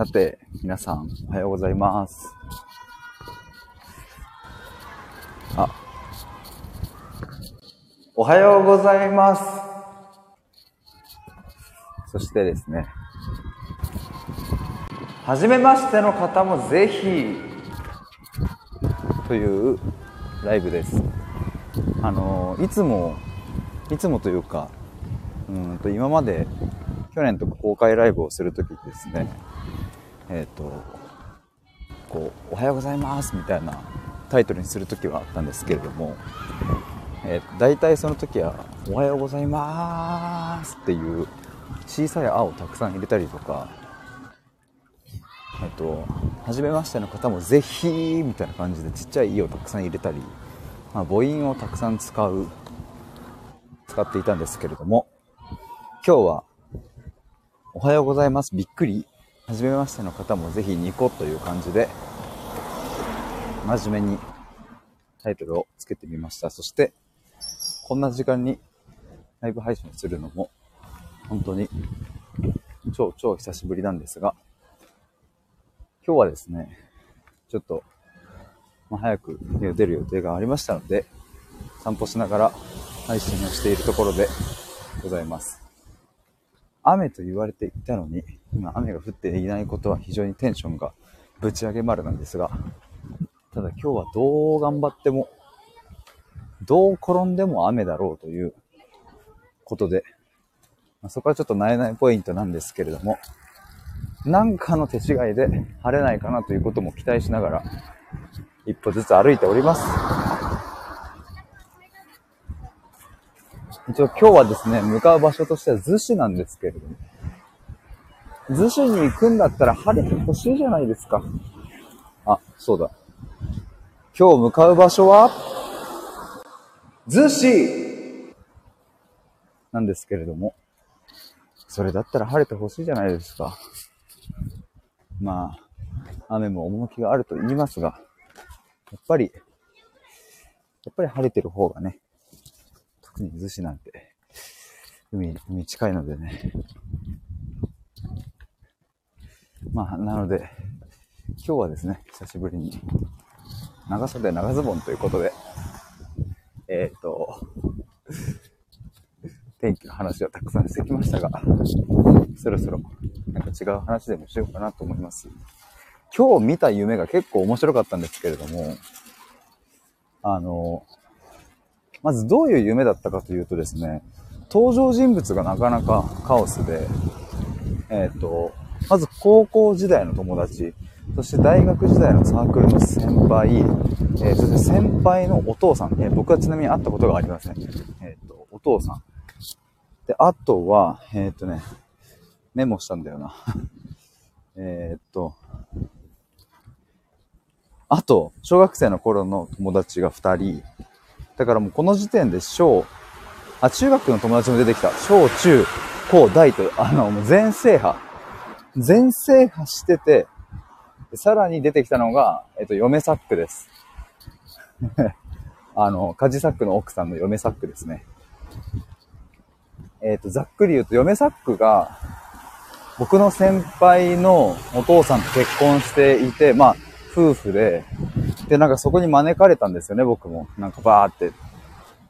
さて、皆さん、おはようございます。あ、おはようございます。そしてですね、はじめましての方もぜひ、というライブです。あの、いつも、いつもというか、うんと今まで去年とか公開ライブをするときですね、えっ、と、こう、おはようございますみたいなタイトルにするときはあったんですけれども、えー、大体その時は、おはようございますっていう小さい「あ」をたくさん入れたりとか、えっと、初めましての方もぜひみたいな感じでちっちゃい「い」をたくさん入れたり、まあ、母音をたくさん使う、使っていたんですけれども、今日は、おはようございます、びっくり、初めましての方もぜひニコという感じで、真面目にタイトルをつけてみました。そして、こんな時間にライブ配信するのも、本当に超超久しぶりなんですが、今日はですね、ちょっと、まあ、早く家を出る予定がありましたので、散歩しながら配信をしているところでございます。雨と言われていたのに、今雨が降っていないことは非常にテンションがぶち上げ丸なんですが、ただ今日はどう頑張っても、どう転んでも雨だろうということで、まあ、そこはちょっとなえないポイントなんですけれども、なんかの手違いで晴れないかなということも期待しながら、一歩ずつ歩いております。一応今日はですね、向かう場所としては逗子なんですけれども、逗子に行くんだったら晴れてほしいじゃないですか。あ、そうだ。今日向かう場所は、逗子なんですけれども、それだったら晴れてほしいじゃないですか。まあ、雨も趣があると言いますが、やっぱり、やっぱり晴れてる方がね、特に逗子なんて、海、海近いのでね。まあ、なので、今日はですね、久しぶりに、長袖長ズボンということで、えっ、ー、と、天気の話はたくさんしてきましたが、そろそろなんか違う話でもしようかなと思います。今日見た夢が結構面白かったんですけれども、あの、まずどういう夢だったかというとですね、登場人物がなかなかカオスで、えっ、ー、と、まず高校時代の友達、そして大学時代のサークルの先輩、えー、そして先輩のお父さん、えー、僕はちなみに会ったことがありません。えっ、ー、と、お父さん。で、あとは、えっ、とね、メモしたんだよな。えっと、あと、小学生の頃の友達が2人。だからもうこの時点で小、あ、中学の友達も出てきた。小、中、高、大と、あの、もう全制覇。全制覇してて、さらに出てきたのが、えっと、嫁サックです。あの、カジサックの奥さんの嫁サックですね。えっと、ざっくり言うと、嫁サックが、僕の先輩のお父さんと結婚していて、まあ、夫婦で、で、なんかそこに招かれたんですよね、僕も。なんかバーって。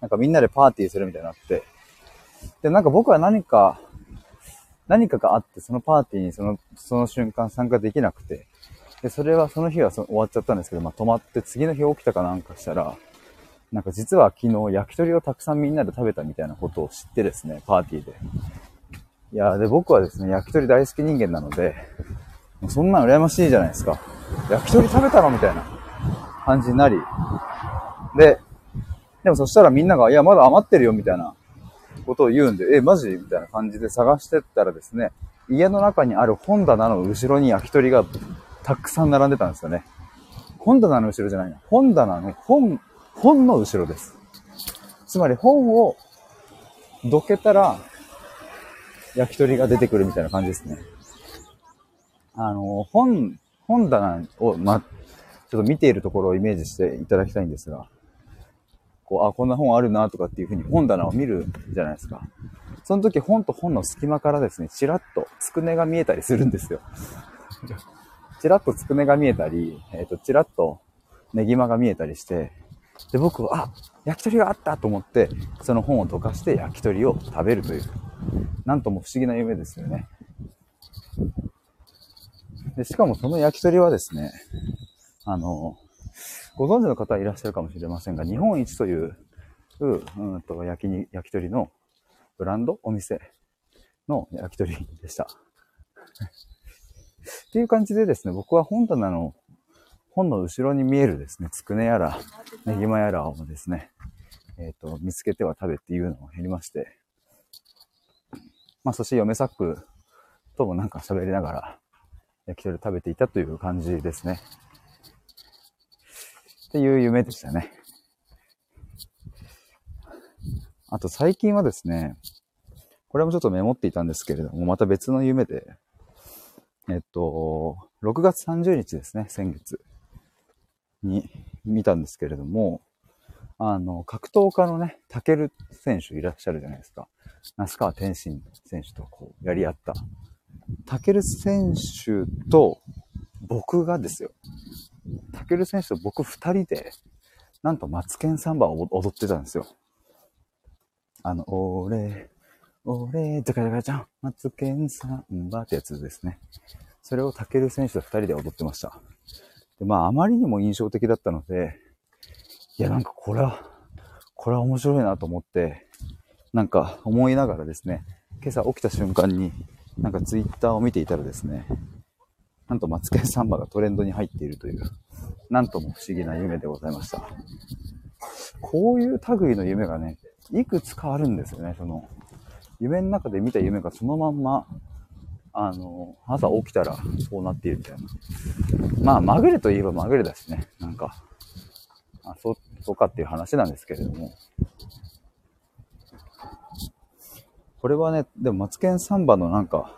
なんかみんなでパーティーするみたいになって。で、なんか僕は何か、何かがあって、そのパーティーにその、その瞬間参加できなくて。で、それはその日はそ終わっちゃったんですけど、まあ泊まって次の日起きたかなんかしたら、なんか実は昨日焼き鳥をたくさんみんなで食べたみたいなことを知ってですね、パーティーで。いやで、僕はですね、焼き鳥大好き人間なので、もうそんなん羨ましいじゃないですか。焼き鳥食べたの？みたいな感じになり。で、でもそしたらみんなが、いや、まだ余ってるよ、みたいなことを言うんで、え、マジみたいな感じで探してったらですね、家の中にある本棚の後ろに焼き鳥がたくさん並んでたんですよね。本棚の後ろじゃないな。本棚の本、本の後ろです。つまり本をどけたら焼き鳥が出てくるみたいな感じですね。あの、本、本棚を、ま、ちょっと見ているところをイメージしていただきたいんですが、こう、あ、こんな本あるなとかっていうふうに本棚を見るじゃないですか。その時本と本の隙間からですね、ちらっとつくねが見えたりするんですよ。ちらっとつくねが見えたり、えっ、ー、と、ちらっとネギマが見えたりして、で、僕は、あ、焼き鳥があったと思って、その本を溶かして焼き鳥を食べるという、なんとも不思議な夢ですよね。で、しかもその焼き鳥はですね、あの、ご存知の方はいらっしゃるかもしれませんが、日本一という、うんと焼きに、焼き鳥のブランドお店の焼き鳥でした。っていう感じでですね、僕は本棚の、本の後ろに見えるですね、つくねやら、ねぎまやらをですね、えっ、ー、と、見つけては食べっていうのを減りまして、まあ、そして嫁サックともなんか喋りながら、焼き鳥食べていたという感じですね。っていう夢でしたね。あと最近はですね、これもちょっとメモっていたんですけれども、また別の夢で、えっと、6月30日ですね、先月に見たんですけれども、あの、格闘家のね、タケル選手いらっしゃるじゃないですか。那須川天心選手とこう、やり合った。タケル選手と僕がですよ。タケル選手と僕二人で、なんとマツケンサンバを踊ってたんですよ。あの、俺、俺、ジャカジャカジャン、マツケンサンバってやつですね。それをタケル選手と二人で踊ってました。で、まあ、あまりにも印象的だったので、いや、なんかこれは、これは面白いなと思って、なんか思いながらですね、今朝起きた瞬間に、なんかツイッターを見ていたらですね、なんとマツケンサンバがトレンドに入っているという、なんとも不思議な夢でございました。こういう類の夢がね、いくつかあるんですよね、その、夢の中で見た夢がそのまんま、あの、朝起きたらそうなっているみたいな。まあ、まぐれといえばまぐれだしね、なんか、あそう、そうかっていう話なんですけれども。これはね、でもマツケンサンバのなんか、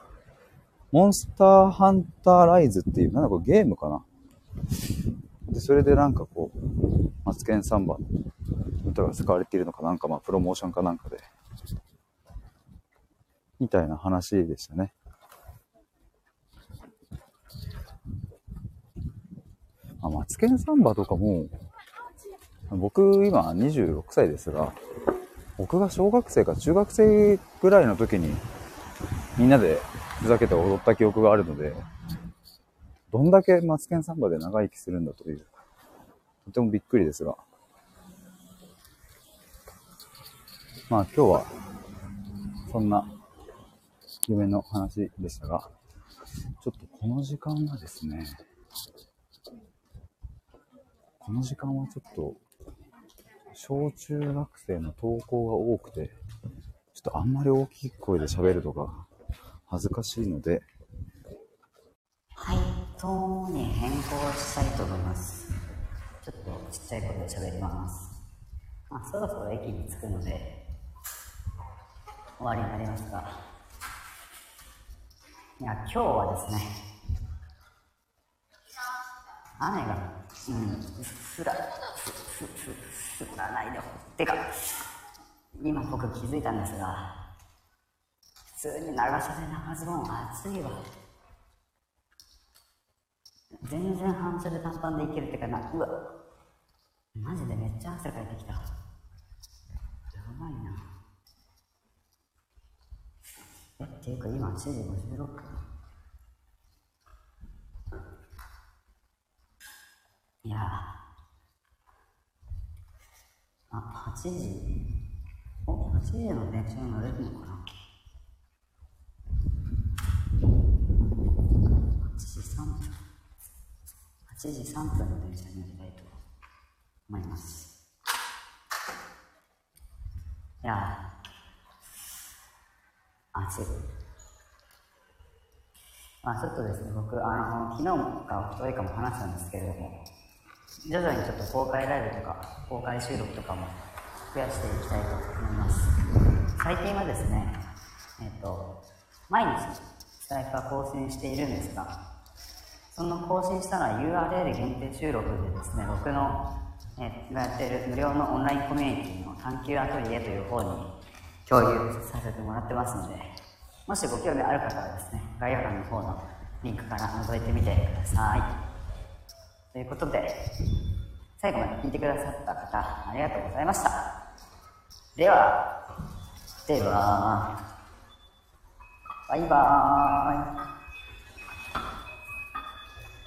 モンスターハンターライズっていう、なんだこれゲームかな？で、それでなんかこう、マツケンサンバの歌が使われているのかなんか、まあ、プロモーションかなんかで、みたいな話でしたね。あ、マツケンサンバとかも、僕今26歳ですが、僕が小学生か中学生ぐらいの時に、みんなでふざけて踊った記憶があるので、どんだけマツケンサンバで長生きするんだという、とてもびっくりですが。まあ今日は、そんな夢の話でしたが、ちょっとこの時間はですね、この時間はちょっと、小中学生の登校が多くて、ちょっとあんまり大きい声で喋るとか恥ずかしいので、はい、トーンに変更したいと思います。ちょっとちっちゃい声で喋ります。まあ、そろそろ駅に着くので、終わりになりますが、いや、今日はですね、雨が、うん、すら、す、す、す、すらないで、てか、今僕気づいたんですが、普通に長袖長ズボン暑いわ。全然半袖短パンでいけるってかな、うわ、マジでめっちゃ汗かいてきた。やばいな。え、っていうか今7時56分。いやあ、8時、お、8時の電車に乗れるのかな8時3分。8時3分の電車に乗りたいと思います。いや暑い。まあちょっとですね、僕、あの、昨日かおとといかも話したんですけれども、徐々にちょっと公開ライブとか、公開収録とかも増やしていきたいと思います。最近はですね、えっ、と、毎日、スタイフは更新しているんですが、その更新したのは URL 限定収録でですね、僕の、えー、やってる無料のオンラインコミュニティの探求アトリエという方に共有させてもらってますので、もしご興味ある方はですね、概要欄の方のリンクから覗いてみてください。ということで、最後まで聞いてくださった方、ありがとうございました。では、では、バイバーイ。